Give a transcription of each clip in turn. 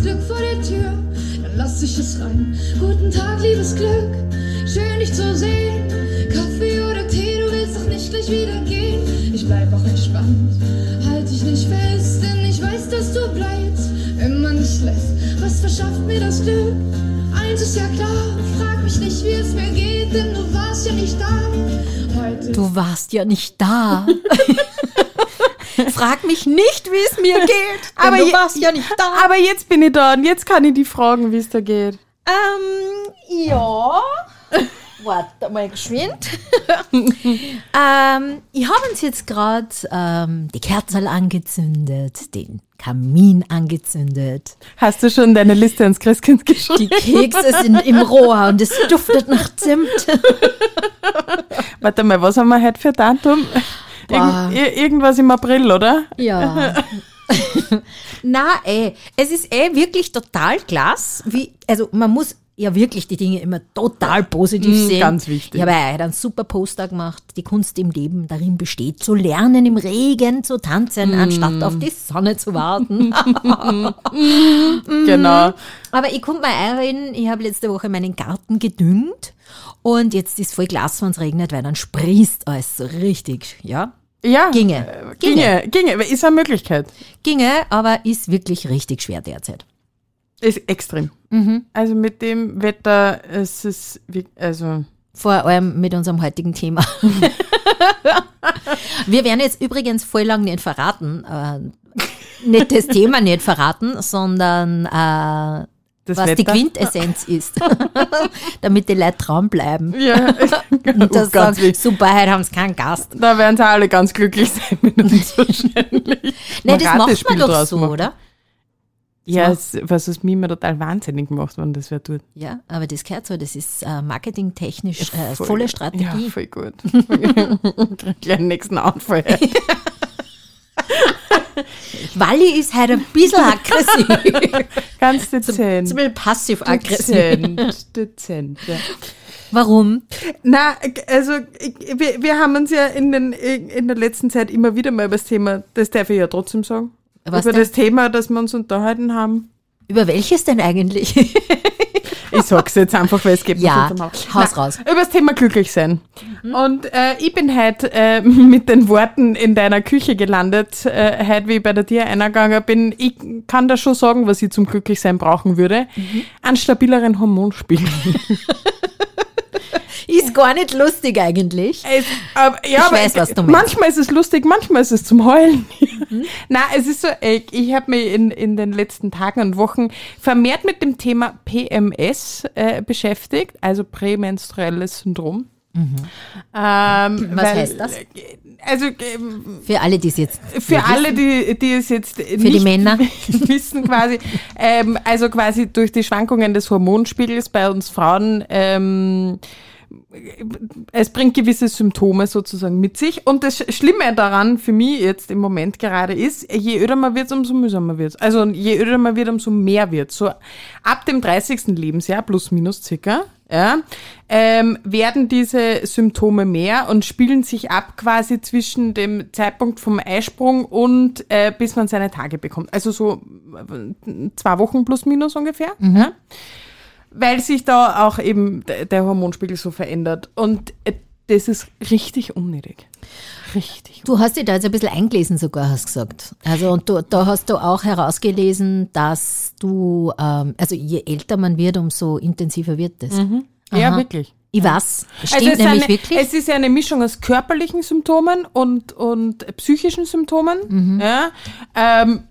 das Glück vor der Tür, dann lass ich es rein. Guten Tag, liebes Glück, schön dich zu sehen. Kaffee oder Tee, du willst doch nicht gleich wieder gehen. Ich bleib auch entspannt, halt dich nicht fest, denn ich weiß, dass du bleibst, wenn man dich lässt. Was verschafft mir das Glück? Eins ist ja klar, frag mich nicht, wie es mir geht, denn du warst ja nicht da. Heute Du warst ja nicht da. Frag mich nicht, wie es mir geht. Aber du warst ja nicht da. Aber jetzt bin ich da und jetzt kann ich die fragen, wie es da geht. Ähm, ja. Warte mal geschwind. ähm, ich habe uns jetzt gerade ähm, die Kerzel angezündet, den Kamin angezündet. Hast du schon deine Liste ans Christkind geschrieben? Die Kekse sind im Rohr und es duftet nach Zimt. Warte mal, was haben wir heute für Datum? Boah. Irgend, ir- irgendwas im April, oder? Ja. Na, ey, es ist eh wirklich total klasse, wie, also man muss ja wirklich die Dinge immer total positiv Mm, sehen. ganz wichtig. Ich habe ja einen super Poster gemacht, die Kunst im Leben darin besteht, zu lernen, im Regen zu tanzen, Mm. anstatt auf die Sonne zu warten. Genau. Aber ich konnte mir erinnern, ich habe letzte Woche meinen Garten gedüngt und jetzt ist voll Glas, wenn es regnet, weil dann sprießt alles so richtig, ja. Ja. Ginge. äh, Ginge. Ginge. Ist eine Möglichkeit. Ginge, aber ist wirklich richtig schwer derzeit. Ist extrem. Mhm. Also mit dem Wetter, es ist, also, Vor allem mit unserem heutigen Thema. Wir werden jetzt übrigens voll lang nicht verraten, äh, nicht das Thema nicht verraten, sondern äh, das was die Wetter. Quintessenz ist, damit die Leute dranbleiben Ja, und das oh, ganz sagen, super, heute haben sie keinen Gast. Da werden sie alle ganz glücklich sein mit uns wahrscheinlich. Nee, das macht man doch so, machen. oder? Ja, es, was es mir immer total wahnsinnig gemacht, wenn das wer tut. Ja, aber das gehört so, das ist äh, marketingtechnisch äh, Voll- volle Ja, Strategie. voll gut. Gleich nächsten Anfall. Walli ist heute ein bisschen aggressiv. Ganz Zum dezent. Beispiel passiv-aggressiv. Dezent, dezent, ja. Warum? Na, also wir, wir haben uns ja in, den, in der letzten Zeit immer wieder mal über das Thema, das darf ich ja trotzdem sagen, Was über denn? das Thema, das wir uns unterhalten haben. Über welches denn eigentlich? Ich sag's jetzt einfach, weil es geht mir Ja, am Haupt. haus raus. Über das Thema glücklich sein. Und äh, ich bin heute äh, mit den Worten in deiner Küche gelandet, äh, heute wie ich bei der Tier eingegangen bin. Ich kann da schon sagen, was ich zum Glücklichsein brauchen würde. Einen stabileren Hormonspiegel. Ist gar nicht lustig eigentlich. Es, aber, ja, Ich aber weiß, was du meinst. Manchmal ist es lustig, manchmal ist es zum Heulen. Na, es ist so, ich, ich habe mich in, in den letzten Tagen und Wochen vermehrt mit dem Thema PMS äh, beschäftigt, also prämenstruelles Syndrom. Ähm, Was weil- heißt das? Also ähm, Für alle, die es jetzt für nicht alle, wissen. die, die es jetzt die nicht Männer. wissen quasi, ähm, also quasi durch die Schwankungen des Hormonspiegels bei uns Frauen, ähm, es bringt gewisse Symptome sozusagen mit sich. Und das Schlimme daran für mich jetzt im Moment gerade ist, je öder man wird, umso mühsamer wird Also je öder man wird, umso mehr wird So ab dem 30. Lebensjahr, plus minus circa, ja, ähm, werden diese Symptome mehr und spielen sich ab quasi zwischen dem Zeitpunkt vom Eisprung und äh, bis man seine Tage bekommt. Also so äh, zwei Wochen plus minus ungefähr. Ja? Weil sich da auch eben der Hormonspiegel so verändert. Und äh, das ist richtig unnötig. Richtig. Du hast dich da jetzt ein bisschen eingelesen sogar, hast gesagt. Also und du, da hast du auch herausgelesen, dass du, ähm, also je älter man wird, umso intensiver wird das. Ja, Aha. wirklich. Ich weiß, Also stimmt es, ist nämlich eine, wirklich. es ist ja eine Mischung aus körperlichen Symptomen und, und psychischen Symptomen. Mhm. Ja. Ähm,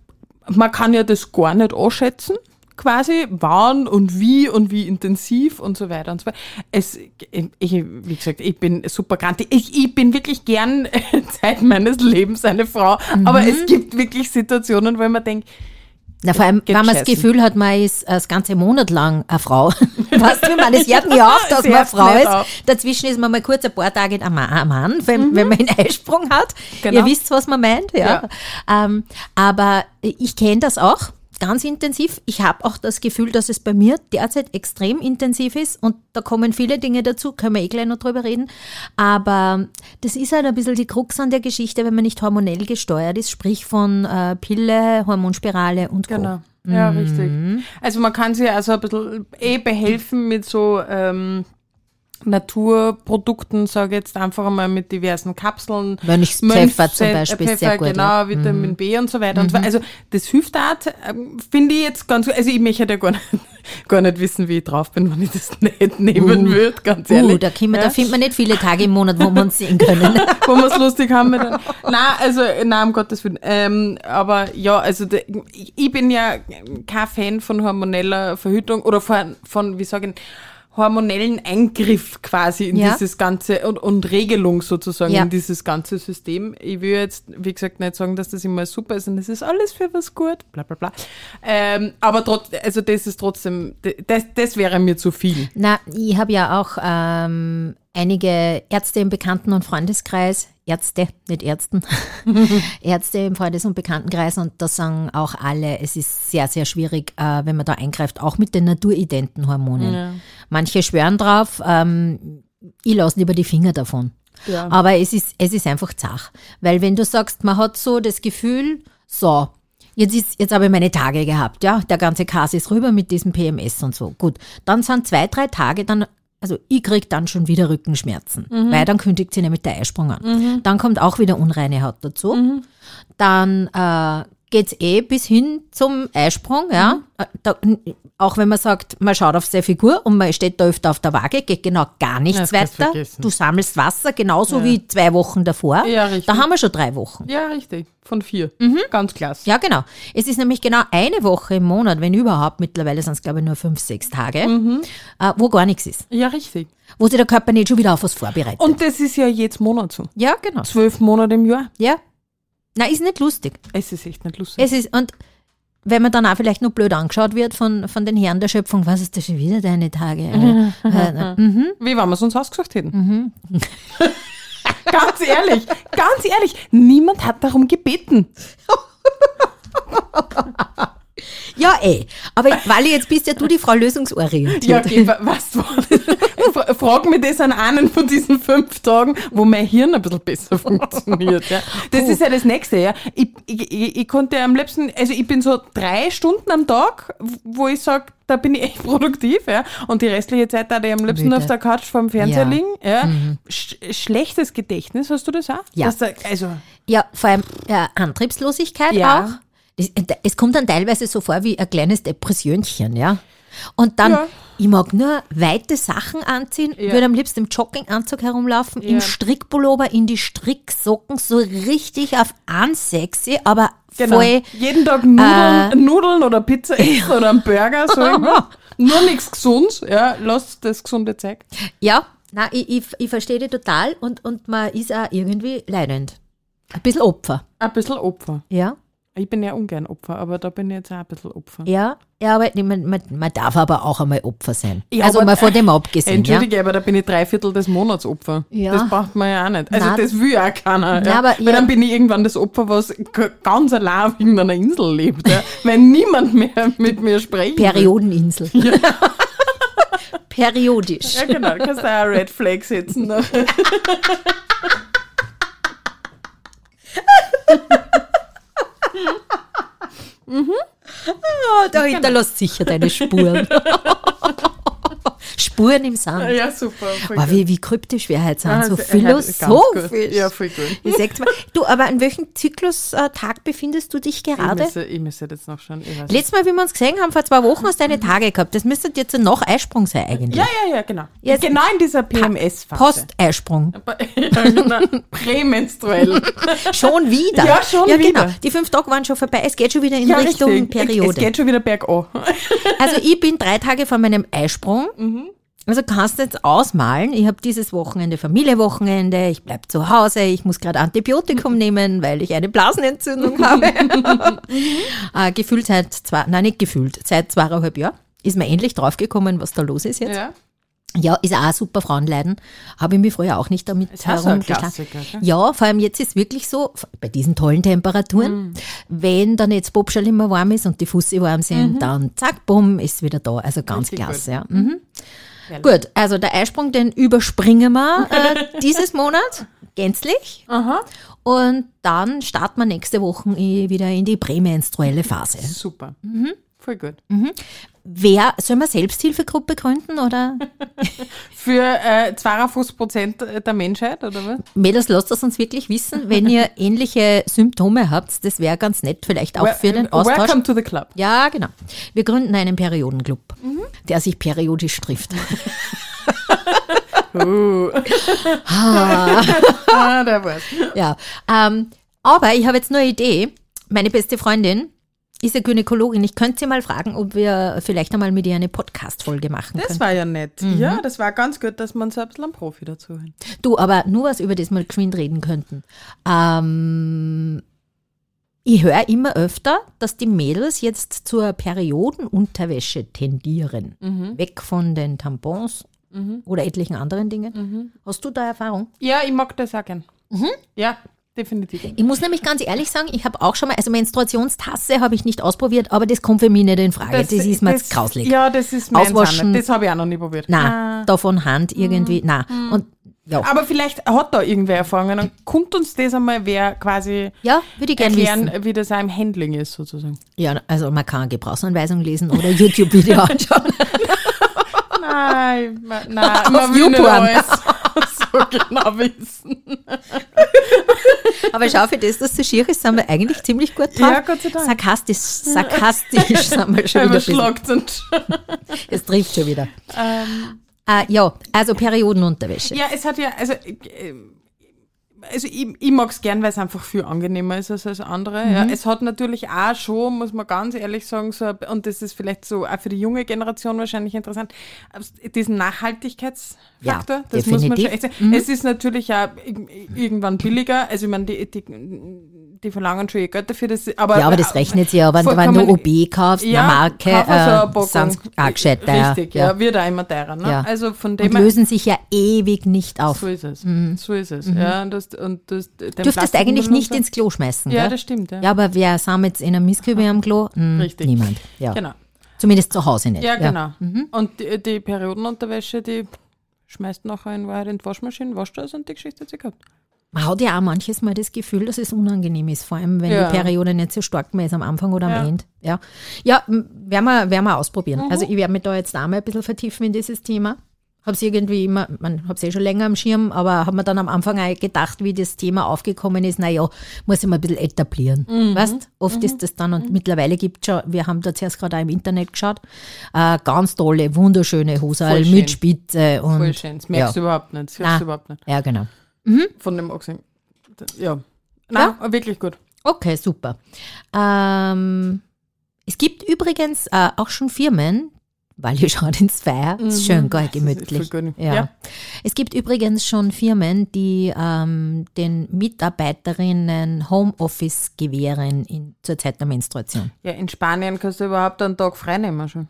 man kann ja das gar nicht anschätzen, quasi, wann und wie und wie intensiv und so weiter und so weiter. Es, ich, wie gesagt, ich bin super krank. Ich, ich bin wirklich gern Zeit meines Lebens eine Frau, aber Mhm. es gibt wirklich Situationen, wo man denkt, Na, vor allem, wenn man das scheißen. Gefühl hat, man ist äh, das ganze Monat lang eine Frau. weißt du, man, das hört nie auf, dass Es man eine Frau ist. auf. Dazwischen ist man mal kurz ein paar Tage ein Ma- ein Mann, wenn, wenn man einen Eisprung hat. Genau. Ihr wisst, was man meint. Ja. Ähm, aber ich kenne das auch ganz intensiv. Ich habe auch das Gefühl, dass es bei mir derzeit extrem intensiv ist und da kommen viele Dinge dazu, können wir eh gleich noch drüber reden. Aber das ist halt ein bisschen die Krux an der Geschichte, wenn man nicht hormonell gesteuert ist, sprich von äh, Pille, Hormonspirale und Co. Genau. Ja, richtig. Also man kann sich also ein bisschen eh behelfen mit so ähm, Naturprodukten, sage ich jetzt einfach einmal mit diversen Kapseln. Mönchspfeffer zum Beispiel Pfeffer, sehr gut, Genau, ja. Mhm. Vitamin B und so weiter. Und so. Also das hilft auch, ähm, finde ich jetzt ganz, also ich möchte ja gar nicht, gar nicht wissen, wie ich drauf bin, wenn ich das nicht nehmen würde, ganz ehrlich. Uh, da, können wir, Ja? da findet man nicht viele Tage im Monat, wo wir uns sehen können. wo wir es lustig haben mit Nein, also, nein, um Gottes Willen. Ähm, aber ja, also de, ich ich bin ja kein Fan von hormoneller Verhütung oder von, von wie sagen, hormonellen Eingriff quasi in Ja. dieses ganze und, und Regelung sozusagen Ja. in dieses ganze System. Ich will jetzt, wie gesagt, nicht sagen, dass das immer super ist und es ist alles für was gut, bla bla bla. Ähm, aber trotz, also das ist trotzdem, das, das wäre mir zu viel. Na, ich habe ja auch ähm, einige Ärzte im Bekannten- und Freundeskreis, Ärzte, nicht Ärzten, Ärzte im Freundes- und Bekanntenkreis und da sagen auch alle, es ist sehr, sehr schwierig, äh, wenn man da eingreift, auch mit den naturidenten Hormonen. Manche schwören drauf, ähm, ich lasse lieber die Finger davon. Ja. Aber es ist, es ist einfach zach. Weil wenn du sagst, man hat so das Gefühl, so, jetzt ist, jetzt habe ich meine Tage gehabt, ja, der ganze Kas ist rüber mit diesem PMS und so. Gut. Dann sind zwei, drei Tage, dann, also ich krieg dann schon wieder Rückenschmerzen, weil dann kündigt sie nämlich der Eisprung an. Dann kommt auch wieder unreine Haut dazu. Dann äh, geht's eh bis hin zum Eisprung, ja. Äh, Da, auch wenn man sagt, man schaut auf seine Figur und man steht da öfter auf der Waage, geht genau gar nichts du weiter. Du sammelst Wasser, genauso wie zwei Wochen davor. Ja, richtig. Da haben wir schon drei Wochen. Ja, richtig. Von vier. Mhm. Ganz klasse. Ja, genau. Es ist nämlich genau eine Woche im Monat, wenn überhaupt, mittlerweile sind es glaube ich nur fünf, sechs Tage, Mhm. äh, wo gar nichts ist. Ja, richtig. Wo sich der Körper nicht schon wieder auf was vorbereitet. Und das ist ja jetzt Monat so. ja, genau. Zwölf Monate im Jahr. Ja. Na, ist nicht lustig. Es ist echt nicht lustig. Es ist, und wenn man dann auch vielleicht nur blöd angeschaut wird von, von den Herren der Schöpfung, was ist das schon wieder deine Tage? Äh, äh, mhm. Wie wenn wir es uns ausgesucht hätten. ganz ehrlich, ganz ehrlich, niemand hat darum gebeten. Ja, eh. Aber Wally, jetzt bist ja du die Frau lösungsorientiert. Ja, okay, wa- was? Frag mich das an einen von diesen fünf Tagen, wo mein Hirn ein bisschen besser funktioniert. Ja. Das ist ja das Nächste. Ja. Ich, ich, ich, ich konnte am liebsten, also ich bin so drei Stunden am Tag, wo ich sage, da bin ich echt produktiv. Ja. Und die restliche Zeit da ich am liebsten Müde. auf der Couch vorm Fernseher Ja. Mhm. liegen. Ja. Sch schlechtes Gedächtnis, hast du das auch? Ja. Da, also, Ja, vor allem äh, Antriebslosigkeit Ja. auch. Das, es kommt dann teilweise so vor wie ein kleines Depressionchen, ja. Und dann, Ja. ich mag nur weite Sachen anziehen, Ja. würde am liebsten im Jogginganzug herumlaufen, Ja. im Strickpullover, in die Stricksocken, so richtig auf unsexy, aber genau. voll, Jeden Tag Nudeln, Äh. Nudeln oder Pizza essen oder einen Burger, so. Nur nichts gesund, ja, lass das gesunde Zeug. ja, na, ich, ich, ich verstehe dich total und, und man ist auch irgendwie leidend. Ein bisschen Opfer, Ein bisschen Opfer. ja. Ich bin ja ungern Opfer, aber da bin ich jetzt auch ein bisschen Opfer. Ja, ja, aber man, man, man darf aber auch einmal Opfer sein. Ja, also mal von dem abgesehen. Ja? Entschuldige, aber da bin ich drei Viertel des Monats Opfer. Ja. Das braucht man ja auch nicht. Also Nein. das will ja auch keiner. Nein, Ja. aber Weil ja- dann bin ich irgendwann das Opfer, was ganz allein auf irgendeiner Insel lebt. Ja. Wenn niemand mehr mit mir will. Periodeninsel. Periodisch. Ja, genau. Kannst du auch Red Flag setzen. Ne? Oh, da hinterlässt sicher deine Spuren. Spuren im Sand. Ja, super. Gut. wie, wie kryptisch wir heute sind. Ah, so philosophisch. Ja, voll gut. Ich sag's mal. Du, aber in welchem Zyklustag befindest du dich Ich gerade? müsste, ich müsste jetzt noch weiß Letztes Mal, wie wir uns gesehen haben, vor zwei Wochen hast du deine Tage gehabt. Das müsste jetzt noch Eisprung sein eigentlich. ja, ja, ja, genau. Jetzt- genau in dieser PMS-Phase. Post-Eisprung. ja, genau. Prämenstruell. Schon wieder. Ja, schon ja, wieder. Genau. Die fünf Tage waren schon vorbei. Es geht schon wieder in Ja, Richtung richtig. Periode. Es geht schon wieder bergab. Also ich bin drei Tage vor meinem Eisprung. Also kannst du jetzt ausmalen, ich habe dieses Wochenende Familiewochenende, ich bleib zu Hause, ich muss gerade Antibiotikum nehmen, weil ich eine Blasenentzündung habe. äh, gefühlt seit zwei, nein nicht gefühlt, seit zweieinhalb Jahren ist mir endlich draufgekommen, was da los ist jetzt. Ja. Ja, ist auch ein super Frauenleiden. Habe ich mich früher auch nicht damit Ist so herumgeschlagen. Ja, vor allem jetzt ist wirklich so, bei diesen tollen Temperaturen, Mhm. wenn dann jetzt Popschall immer warm ist und die Fussi warm sind, dann zack, bumm, ist wieder da. Also ganz. Richtig klasse, ja. Mhm. Gut, also der Eisprung, den überspringen wir äh, dieses Monat gänzlich. Aha. Und dann starten wir nächste Woche wieder in die prämenstruelle Phase. Super. Mhm. Voll gut. Wer, soll man Selbsthilfegruppe gründen oder? Für äh, 52 Prozent der Menschheit, oder was? Mädels, lasst das uns wirklich wissen, wenn ihr ähnliche Symptome habt. Das wäre ganz nett, vielleicht auch für den Austausch. Welcome to the club. Ja, genau. Wir gründen einen Periodenclub, der sich periodisch trifft. Uh. ah, der war's. Ja, ähm, aber ich habe jetzt nur eine Idee. Meine beste Freundin ist ja Gynäkologin. Ich könnte sie mal fragen, ob wir vielleicht einmal mit ihr eine Podcast-Folge machen Das können. war ja nett. Ja, das war ganz gut, dass man bisschen einen Profi dazu hat. Du, aber nur was über das mal geschwind reden könnten. Ähm, ich höre immer öfter, dass die Mädels jetzt zur Periodenunterwäsche tendieren. Weg von den Tampons oder etlichen anderen Dingen. Hast du da Erfahrung? Ja, ich mag das auch gern. Ja, definitiv. Ich muss nämlich ganz ehrlich sagen, ich habe auch schon mal, also Menstruationstasse habe ich nicht ausprobiert, aber das kommt für mich nicht in Frage. Das, ist mir jetzt grauslig. Ja, das ist mein Auswaschen. Das habe ich auch noch nie probiert. Na, da von Hand irgendwie, na. Und ja, Aber vielleicht hat da irgendwer Erfahrungen. Dann kommt uns das einmal wer quasi ja würde ich erklären, wissen. wie das im Handling ist, sozusagen. Ja, also man kann eine Gebrauchsanweisung lesen oder YouTube-Video anschauen. Nein, nein, man will nicht alles so genau wissen. Aber schau, für das, dass so schier ist, sind wir eigentlich ziemlich gut drauf. Ja, Gott sei Dank. Sarkastisch, sarkastisch sind wir schon wieder. Überschlagt und Es trifft schon wieder. Äh, ja, also Periodenunterwäsche. Ja, es hat ja, also, äh, also ich, ich mag es gern, weil es einfach viel angenehmer ist als das andere. Ja. Mhm. Es hat natürlich auch schon, muss man ganz ehrlich sagen, so, und das ist vielleicht so auch für die junge Generation wahrscheinlich interessant, diesen Nachhaltigkeitsfaktor. Ja, das muss man schon definitiv. echt sagen. Es ist natürlich auch ir- irgendwann billiger. Also ich meine, die, die, die verlangen schon ihr Geld dafür. Das, aber, Ja, aber das rechnet sich ja, wenn, wenn du OB kaufst, eine Marke, äh, sind auch gescheit teuer. Richtig, ja. wird auch immer teurer. Ne? Ja. Also von dem Und lösen sich ja ewig nicht auf. so ist es. So ist es. Ja, und das, und das, Dürftest eigentlich nicht so- ins Klo schmeißen, Ja, gell? das stimmt. Ja, Ja, aber wer sind jetzt in einem Mistkübel am Klo? Hm, Richtig. Niemand. Ja. genau. Zumindest zu Hause nicht. Ja, genau. Und die, die Periodenunterwäsche, die schmeißt nachher in Wahrheit in die Waschmaschine, wascht das und die Geschichte hat sie gehabt. Man hat ja auch manches Mal das Gefühl, dass es unangenehm ist, vor allem wenn Ja. die Periode nicht so stark mehr ist am Anfang oder am Ja. Ende. Ja, ja werden wir, werden wir ausprobieren. Mhm. Also ich werde mich da jetzt auch mal ein bisschen vertiefen in dieses Thema. Habe es irgendwie immer, man habe es eh schon länger am Schirm, aber habe mir dann am Anfang auch gedacht, wie das Thema aufgekommen ist, naja, muss ich mal ein bisschen etablieren. Mhm. Weißt, oft ist das dann, und mittlerweile gibt es schon, wir haben da zuerst gerade auch im Internet geschaut, äh, ganz tolle, wunderschöne Hosal mit Spitze und Voll schön. Das merkst du ja. überhaupt nicht. Das hörst du überhaupt nicht. ja, genau. Von dem Ochsen. Ja. Nein, wirklich gut. Okay, super. Ähm, es gibt übrigens äh, auch schon Firmen, weil ihr schaut ins Feier, ist schön geil, Mhm. Gemütlich. Ja. Ja. Es gibt übrigens schon Firmen, die ähm, den Mitarbeiterinnen Homeoffice gewähren in, zur Zeit der Menstruation. Ja, in Spanien kannst du überhaupt einen Tag frei nehmen schon.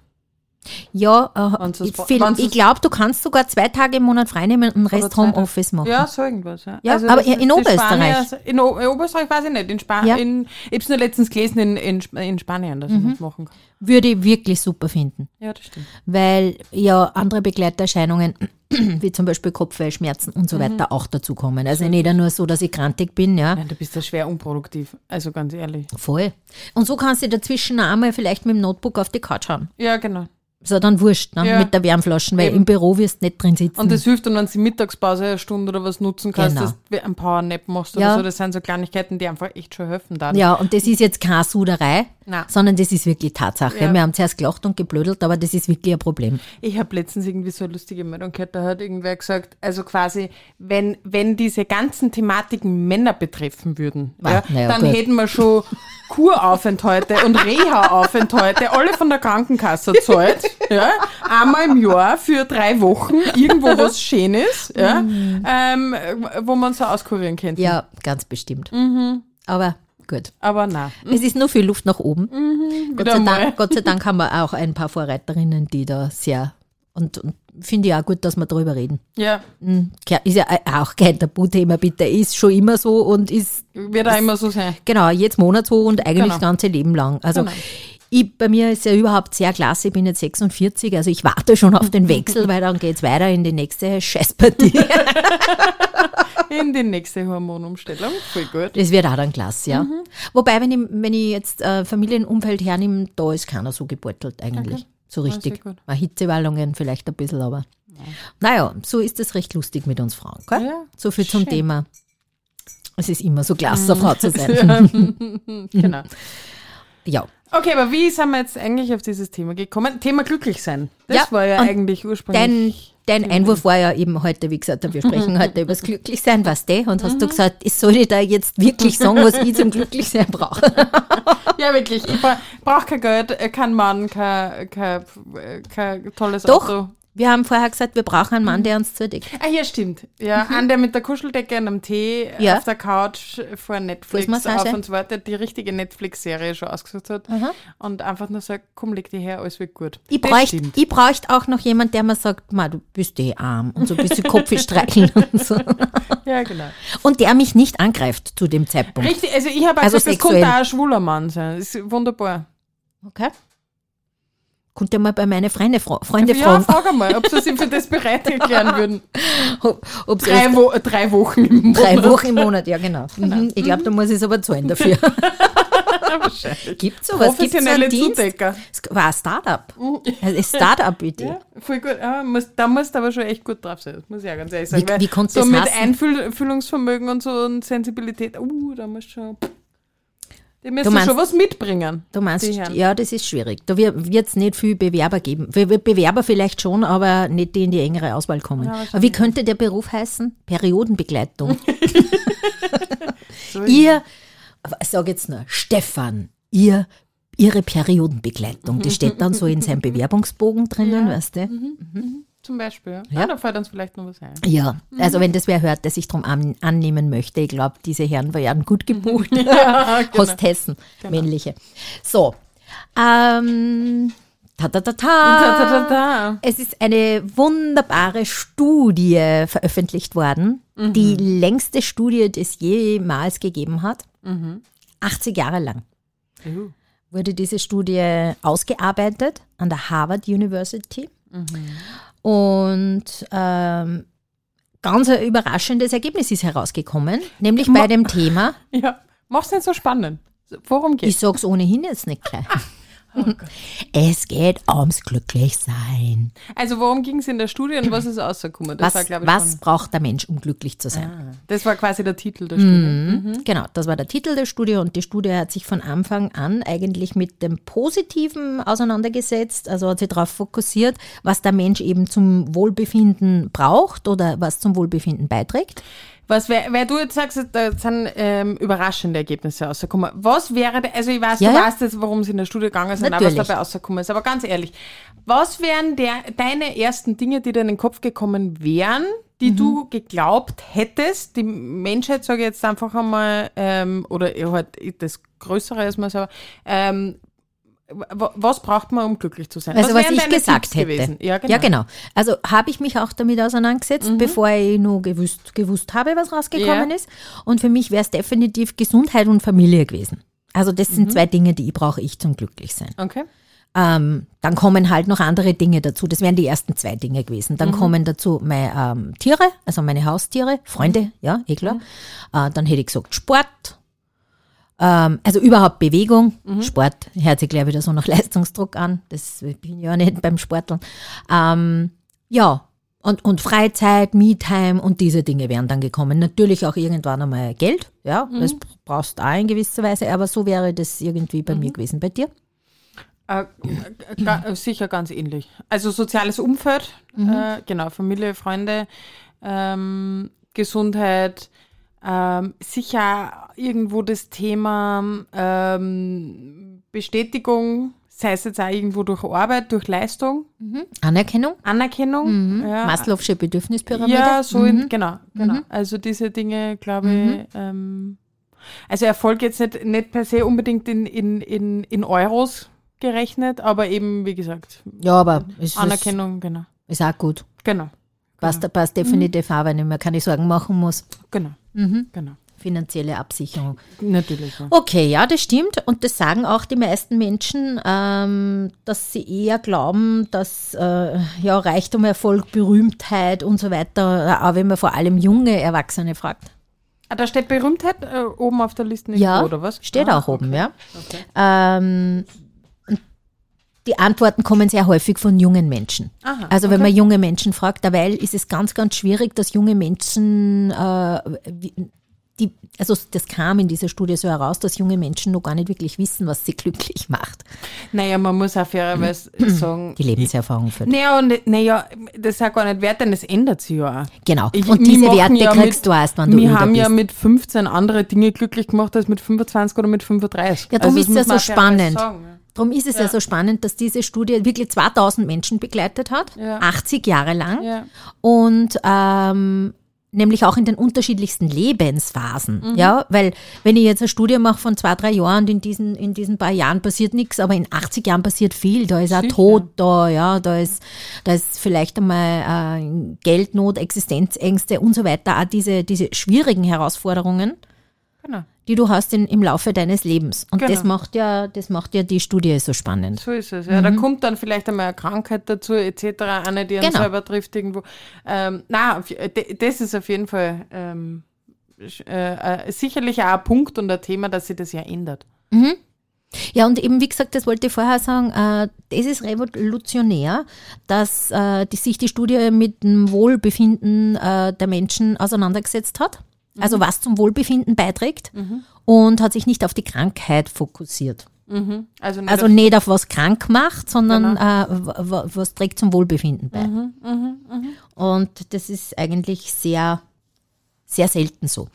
Ja, äh, ich, ich glaube, du kannst sogar zwei Tage im Monat freinehmen und Rest. Homeoffice machen. Ja, so irgendwas. Ja, Ja, aber das in ist die Oberösterreich? Spanier- in, O- in Oberösterreich weiß ich nicht. In Spanien, Ja. in, ich habe es nur letztens gelesen in, in, in Spanien, dass Mhm. man das machen kann. Würde ich wirklich super finden. Ja, das stimmt. weil ja andere Begleiterscheinungen, wie zum Beispiel Kopfweh, Schmerzen und so Mhm. weiter auch dazukommen. Also nicht nur so, dass ich krantig bin, ja, Nein, du bist ja schwer unproduktiv. Also ganz ehrlich. voll. Und so kannst du dazwischen einmal vielleicht mit dem Notebook auf die Couch schauen. Ja, genau. Ist ja dann wurscht, ne? Ja. mit der Wärmflaschen, weil Eben. im Büro wirst du nicht drin sitzen. Und das hilft dann, wenn du die Mittagspause eine Stunde oder was nutzen kannst, Genau. dass du ein Powernap machst oder Ja. so. Das sind so Kleinigkeiten, die einfach echt schon helfen. Dann. ja, und das ist jetzt keine Suderei, Nein. sondern das ist wirklich Tatsache. Ja. Wir haben zuerst gelacht und geblödelt, aber das ist wirklich ein Problem. Ich habe letztens irgendwie so eine lustige Meldung gehört, da hat irgendwer gesagt, also quasi, wenn, wenn diese ganzen Thematiken Männer betreffen würden, Ah, ja, ja, dann gut. hätten wir schon Kuraufenthalte und Reha-Aufenthalte, alle von der Krankenkasse zahlt, ja, einmal im Jahr für drei Wochen, irgendwo was Schönes, ja, ähm, wo man so auskurieren könnte. Mhm. Ja, ganz bestimmt. Mhm. Aber gut. Aber nein. Es ist nur viel Luft nach oben. Gott, Mhm. wieder sei. Dank, Gott sei Dank haben wir auch ein paar Vorreiterinnen, die da sehr und, und finde ich auch gut, dass wir darüber reden. Ja, Hm, Ist ja auch kein Tabuthema, bitte. Ist schon immer so und ist wird auch immer so sein. genau jedes Monat so und eigentlich Genau. das ganze Leben lang. Also Genau. Ich, bei mir ist ja überhaupt sehr klasse, ich bin jetzt 46, also ich warte schon auf den Wechsel, weil dann geht's weiter in die nächste Scheißpartie. In die nächste Hormonumstellung. Voll gut. Das wird auch dann klasse, ja. Wobei, wenn ich, wenn ich jetzt äh, Familienumfeld hernehme, da ist keiner so gebeutelt eigentlich. So richtig. Mal Hitzewallungen vielleicht ein bisschen, aber naja, so ist es recht lustig mit uns Frauen. Gell? Ja, so viel zum schön. Thema. Es ist immer so klasse, eine Frau zu sein. Genau. ja. Okay, aber wie sind wir jetzt eigentlich auf dieses Thema gekommen? Thema glücklich sein. Das Ja, war ja eigentlich ursprünglich. Dein, dein Einwurf war ja eben heute, wie gesagt, wir sprechen heute über das Glücklichsein, was du? Und hast du gesagt, ich soll dir da jetzt wirklich sagen, was ich zum Glücklichsein brauche? Ja, wirklich. Ich bra brauche kein Geld, kein Mann, kein, kein, kein tolles Doch, Auto. Wir haben vorher gesagt, wir brauchen einen Mann, der uns zudeckt. Ah, ja, stimmt. Ja, an der mit der Kuscheldecke und einem Tee Mhm. Ja. auf der Couch vor Netflix auf uns wartet, die richtige Netflix-Serie schon ausgesucht hat und einfach nur sagt, komm, leg dich her, alles wird gut. Ich Das bräuchte bräuchte auch noch jemand, der mir sagt, Ma, du bist eh arm und so ein bisschen Kopf streicheln und so. Ja, genau. Und der mich nicht angreift zu dem Zeitpunkt. Richtig, also ich habe Also gesagt, das sexuell. könnte auch ein schwuler Mann sein. Das ist wunderbar. Okay. Konnte mal bei meine Freunde, Freunde ja, fragen, frag einmal, ob sie sich für das bereit erklären würden. ob, Drei, Wo drei Wochen im Monat. drei Wochen im Monat, ja genau. Mhm. Ich glaube, da muss ich es aber zahlen dafür. Gibt sowas? Gibt so Professionelle einen? Zudecker. Es war ein Start-up. Eine Start-up-Idee. Ja, voll gut. Ja, muss, da musst du aber schon echt gut drauf sein, das muss ich auch ganz ehrlich sagen. Wie- wie so das mit? Einfühlungsvermögen und so und Sensibilität, uh, da musst du schon. Die müssen meinst- schon was mitbringen. Du meinst, ja, das ist schwierig. Da wird es nicht viel Bewerber geben. Be- Be- Bewerber vielleicht schon, aber nicht die in die engere Auswahl kommen. aber wie könnte der Beruf heißen? Periodenbegleitung. So ihr, ich sage jetzt nur, Stefan, ihr, ihre Periodenbegleitung. Die steht dann so in seinem Bewerbungsbogen drinnen, Ja. weißt du? Zum Beispiel. Ja. Ja. ja. da fällt uns vielleicht noch was ein. Ja, also wenn das wer hört, der sich darum an, annehmen möchte, ich glaube, diese Herren werden gut gebucht. Ja, genau. Hostessen, männliche. So, ähm, ta ta ta. Es ist eine wunderbare Studie veröffentlicht worden, die längste Studie, die es jemals gegeben hat. 80 Jahre lang Uh. wurde diese Studie ausgearbeitet an der Harvard University. Und ähm, ganz ein überraschendes Ergebnis ist herausgekommen, nämlich bei dem Thema, Ja, mach's nicht so spannend. Worum ich geht's? sag's ohnehin jetzt nicht gleich. es geht ums Glücklichsein. Also worum ging es in der Studie und was ist rausgekommen? Das Was, war, ich, was schon- braucht der Mensch, um glücklich zu sein? Ah, das war quasi der Titel der Studie. Mhm. Genau, das war der Titel der Studie und die Studie hat sich von Anfang an eigentlich mit dem Positiven auseinandergesetzt, also hat sich darauf fokussiert, was der Mensch eben zum Wohlbefinden braucht oder was zum Wohlbefinden beiträgt. Was wär, weil du jetzt sagst, da sind ähm, überraschende Ergebnisse rausgekommen. Was wäre, also ich weiß, Ja, du ja. weißt jetzt, worum es in der Studie gegangen ist und auch was Natürlich. dabei rausgekommen ist, aber ganz ehrlich, was wären der, deine ersten Dinge, die dir in den Kopf gekommen wären, die du Mhm. geglaubt hättest, die Menschheit, sage ich jetzt einfach einmal, ähm, oder halt das Größere als man selber, ähm, was braucht man, um glücklich zu sein? Also was, wären ich gesagt Tipps hätte. Gewesen? Ja, genau. Mhm. Ja, genau. Also habe ich mich auch damit auseinandergesetzt, bevor ich nur gewusst, gewusst habe, was rausgekommen Ja. ist. Und für mich wäre es definitiv Gesundheit und Familie gewesen. Also das Mhm. sind zwei Dinge, die ich brauche ich zum Glücklichsein. Okay. Ähm, dann kommen halt noch andere Dinge dazu. Das wären die ersten zwei Dinge gewesen. Mhm. Dann kommen dazu meine ähm, Tiere, also meine Haustiere, Freunde, Mhm. ja, eh klar. Äh, dann hätte ich gesagt Sport. Ähm, also überhaupt Bewegung. Mhm. Sport hört sich gleich wieder so nach Leistungsdruck an. Das bin ich ja nicht beim Sporteln. Ähm, ja, und, und Freizeit, Me-Time und diese Dinge wären dann gekommen. Natürlich auch irgendwann einmal Geld, ja, Mhm. das brauchst du auch in gewisser Weise, aber so wäre das irgendwie bei Mhm. mir gewesen. Bei dir? Äh, äh, ga- äh, sicher ganz ähnlich. Also soziales Umfeld, äh, genau, Familie, Freunde, ähm, Gesundheit, ähm, sicher irgendwo das Thema ähm, Bestätigung, sei es jetzt auch irgendwo durch Arbeit, durch Leistung, Anerkennung? Anerkennung. Ja, Maslow'sche Bedürfnispyramide. ja, so in, genau, genau. Also diese Dinge, glaube ich, ähm, also Erfolg jetzt nicht, nicht per se unbedingt in, in, in, in Euros gerechnet, aber eben, wie gesagt, Ja, aber es ist, Anerkennung, genau. ist auch gut. Genau, Passt, passt definitiv auch, wenn ich mir keine Sorgen machen muss. genau, genau. finanzielle Absicherung. Natürlich. Ja. Okay, ja, das stimmt. Und das sagen auch die meisten Menschen, ähm, dass sie eher glauben, dass äh, ja, Reichtum, Erfolg, Berühmtheit und so weiter, äh, auch wenn man vor allem junge Erwachsene fragt. Ah, da steht Berühmtheit äh, oben auf der Liste nicht, Ja, oder was? steht Ah, auch oben, okay. ja. Okay. Ähm, die Antworten kommen sehr häufig von jungen Menschen. Aha, also wenn okay. man junge Menschen fragt, derweil ist es ganz, ganz schwierig, dass junge Menschen, äh, die, also das kam in dieser Studie so heraus, dass junge Menschen noch gar nicht wirklich wissen, was sie glücklich macht. Naja, man muss auch fairerweise sagen. Die Lebenserfahrung für Naja, und, naja, das ist auch gar nicht wert, denn es ändert sich ja auch. Genau. Ich- und diese Werte ja kriegst mit- du erst, wenn du Wir haben bist. ja mit 15 andere Dinge glücklich gemacht als mit 25 oder mit 35. Ja, darum Also das ist ja muss man so spannend. ja. Darum ist es ja. so spannend, dass diese Studie wirklich 2000 Menschen begleitet hat, Ja. 80 Jahre lang. Ja. Und ähm, nämlich auch in den unterschiedlichsten Lebensphasen. Mhm. Ja, weil wenn ich jetzt eine Studie mache von zwei, drei Jahren und in diesen, in diesen paar Jahren passiert nichts, aber in 80 Jahren passiert viel. Da ist auch Sicher. Tod da, ja, da ist, da ist vielleicht einmal äh, Geldnot, Existenzängste und so weiter, auch diese, diese schwierigen Herausforderungen Genau. die du hast in, im Laufe deines Lebens. Und das Genau. macht ja, das macht ja die Studie so spannend. So ist es. Ja. Da kommt dann vielleicht einmal eine Krankheit dazu, etc., eine, die einen Genau. selber trifft irgendwo. Ähm, na, das ist auf jeden Fall ähm, äh, äh, sicherlich auch ein Punkt und ein Thema, dass sich das ja ändert. Ja, und eben, wie gesagt, das wollte ich vorher sagen, äh, das ist revolutionär, dass äh, die, sich die Studie mit dem Wohlbefinden äh, der Menschen auseinandergesetzt hat. Also was zum Wohlbefinden beiträgt und hat sich nicht auf die Krankheit fokussiert. Also, nicht Also auf- nicht auf was krank macht, sondern äh, wa- wa- was trägt zum Wohlbefinden bei. Und das ist eigentlich sehr, sehr selten so.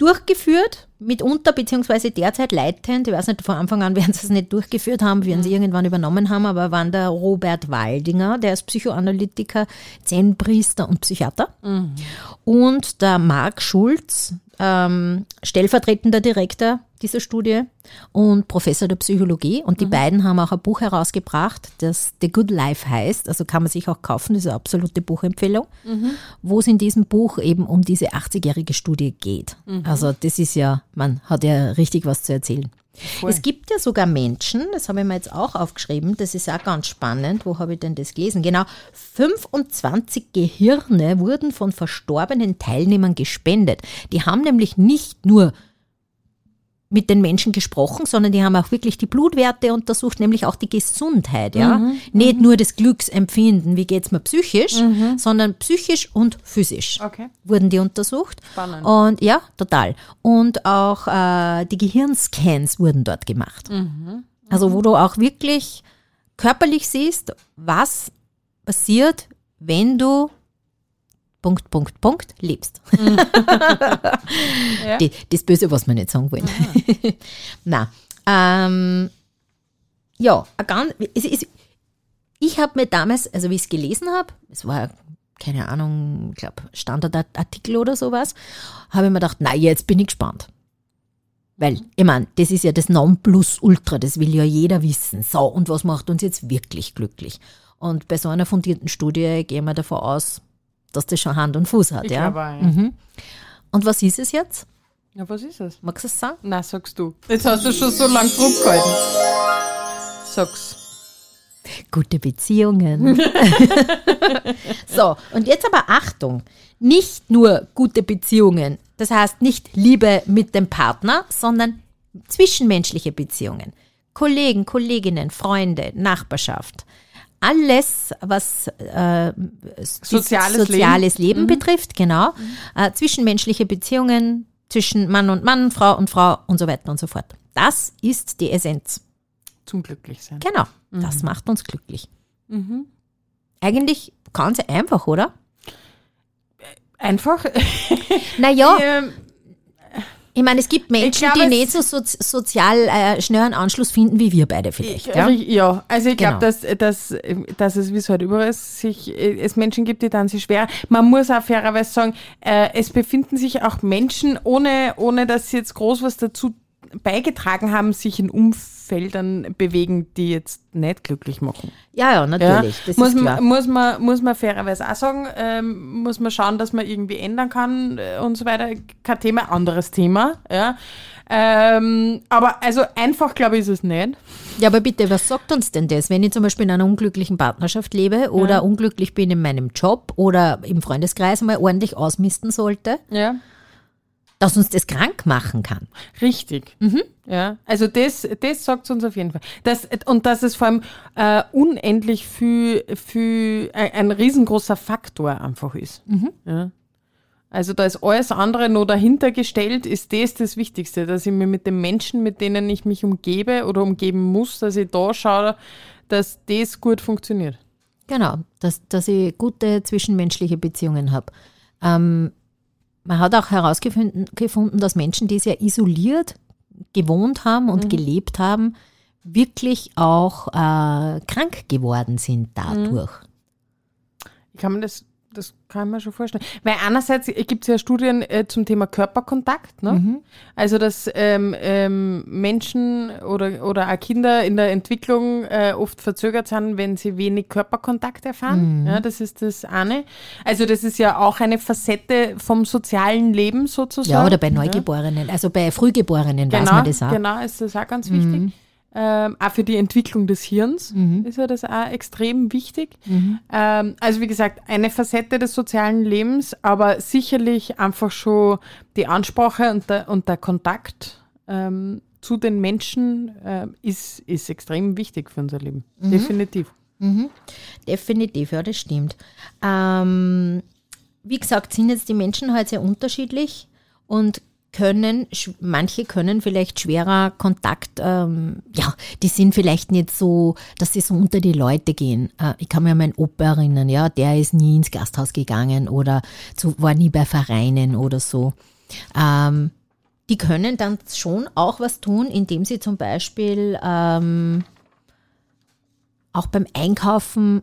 Durchgeführt, mitunter, beziehungsweise derzeit leitend, ich weiß nicht, von Anfang an werden sie es nicht durchgeführt haben, werden sie irgendwann übernommen haben, aber waren der Robert Waldinger, der ist Psychoanalytiker, Zen-Priester und Psychiater. Und der Marc Schulz, ähm, stellvertretender Direktor dieser Studie und Professor der Psychologie. Und die beiden haben auch ein Buch herausgebracht, das The Good Life heißt. Also kann man sich auch kaufen, das ist eine absolute Buchempfehlung, wo es in diesem Buch eben um diese 80-jährige Studie geht. Also das ist ja, man hat ja richtig was zu erzählen. Es gibt ja sogar Menschen, das habe ich mir jetzt auch aufgeschrieben, das ist auch ganz spannend. Wo habe ich denn das gelesen? Genau, 25 Gehirne wurden von verstorbenen Teilnehmern gespendet. Die haben nämlich nicht nur mit den Menschen gesprochen, sondern die haben auch wirklich die Blutwerte untersucht, nämlich auch die Gesundheit, ja. Nicht nur das Glücksempfinden, wie geht's mir psychisch, sondern psychisch und physisch Okay. wurden die untersucht. Spannend. Und ja, total. Und auch äh, die Gehirnscans wurden dort gemacht. Also wo du auch wirklich körperlich siehst, was passiert, wenn du Punkt, Punkt, Punkt lebst. Ja. Das Böse, was wir nicht sagen wollen. Na, ähm, ja, ganz, es ist, ich habe mir damals, also wie ich es gelesen habe, es war keine Ahnung, ich glaube Standardartikel oder sowas, habe ich mir gedacht, na jetzt bin ich gespannt. Weil, ich meine, das ist ja das Nonplusultra, das will ja jeder wissen. So, und was macht uns jetzt wirklich glücklich? Und bei so einer fundierten Studie gehen wir davon aus, dass das schon Hand und Fuß hat. Ich ja? glaube auch, ja. Mhm. Und was ist es jetzt? Ja, was ist es? Magst du es sagen? Na, sagst du. Jetzt hast du schon so lange Druck gehalten. Sag's. Gute Beziehungen. so, und jetzt aber Achtung. Nicht nur gute Beziehungen, das heißt nicht Liebe mit dem Partner, sondern zwischenmenschliche Beziehungen. Kollegen, Kolleginnen, Freunde, Nachbarschaft. Alles, was äh, Soziales soziales Leben, betrifft, genau. Äh, zwischenmenschliche Beziehungen zwischen Mann und Mann, Frau und Frau und so weiter und so fort. Das ist die Essenz. Zum Glücklichsein. Genau, das macht uns glücklich. Eigentlich ganz einfach, oder? Einfach. Naja, ähm, ich meine, es gibt Menschen, glaube, die nicht so sozi sozial äh, schnell einen Anschluss finden wie wir beide vielleicht. Ja, Ja? ja also ich glaube, Genau. dass, dass, dass es, wie es halt überall sich, äh, es Menschen gibt, die dann sich schwer. Man muss auch fairerweise sagen, äh, es befinden sich auch Menschen, ohne, ohne dass sie jetzt groß was dazu beigetragen haben, sich in Umfeldern bewegen, die jetzt nicht glücklich machen. Ja, ja, natürlich. Ja? Das muss, ist klar. man, muss, man, muss man fairerweise auch sagen, ähm, muss man schauen, dass man irgendwie ändern kann äh, und so weiter. Kein Thema, anderes Thema. Ja? Ähm, aber also einfach, glaube ich, ist es nicht. Ja, aber bitte, was sagt uns denn das? Wenn ich zum Beispiel in einer unglücklichen Partnerschaft lebe oder unglücklich bin in meinem Job oder im Freundeskreis mal ordentlich ausmisten sollte, Ja. Dass uns das krank machen kann. Richtig. Ja, also das, das sagt uns auf jeden Fall. Das, und dass es vor allem äh, unendlich viel, viel ein, ein riesengroßer Faktor einfach ist. Ja. Also da ist alles andere noch dahinter gestellt, ist das das Wichtigste, dass ich mir mit den Menschen, mit denen ich mich umgebe oder umgeben muss, dass ich da schaue, dass das gut funktioniert. Genau, dass, dass ich gute zwischenmenschliche Beziehungen habe. Ähm, man hat auch herausgefunden, gefunden, dass Menschen, die sehr isoliert gewohnt haben und gelebt haben, wirklich auch äh, krank geworden sind dadurch. Ich kann mir das, das kann ich mir schon vorstellen. Weil einerseits gibt es ja Studien äh, zum Thema Körperkontakt. Ne? Also, dass ähm, ähm, Menschen oder, oder auch Kinder in der Entwicklung äh, oft verzögert sind, wenn sie wenig Körperkontakt erfahren. Ja, das ist das eine. Also, das ist ja auch eine Facette vom sozialen Leben sozusagen. Ja, oder bei Neugeborenen, also bei Frühgeborenen weiß Genau, man das auch. genau, ist das auch ganz wichtig. Ähm, auch für die Entwicklung des Hirns ist ja das auch extrem wichtig. Ähm, also wie gesagt, eine Facette des sozialen Lebens, aber sicherlich einfach schon die Ansprache und der, und der Kontakt ähm, zu den Menschen äh, ist, ist extrem wichtig für unser Leben. Definitiv. Definitiv, ja, das stimmt. Ähm, wie gesagt, sind jetzt die Menschen halt sehr unterschiedlich und können, manche können vielleicht schwerer Kontakt, ähm, ja, die sind vielleicht nicht so, dass sie so unter die Leute gehen. Äh, ich kann mich an meinen Opa erinnern, ja, der ist nie ins Gasthaus gegangen oder zu, war nie bei Vereinen oder so. Ähm, die können dann schon auch was tun, indem sie zum Beispiel ähm, auch beim Einkaufen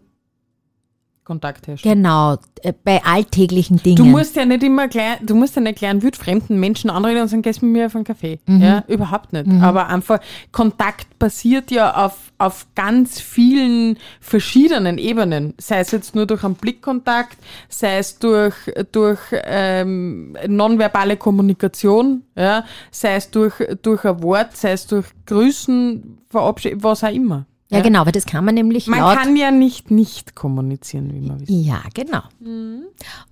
Kontakt herstellen. Genau, äh, bei alltäglichen Dingen. Du musst ja nicht immer gleich, du musst ja nicht gleich einen wildfremden Menschen anreden und sagen, gehst mit mir auf einen Kaffee. Ja, überhaupt nicht. Aber einfach, Kontakt passiert ja auf, auf ganz vielen verschiedenen Ebenen. Sei es jetzt nur durch einen Blickkontakt, sei es durch, durch ähm, nonverbale Kommunikation, ja, sei es durch, durch ein Wort, sei es durch Grüßen, Verabschieden, was auch immer. Ja, genau, aber das kann man nämlich Man kann ja nicht nicht kommunizieren, wie man wissen. ja, genau.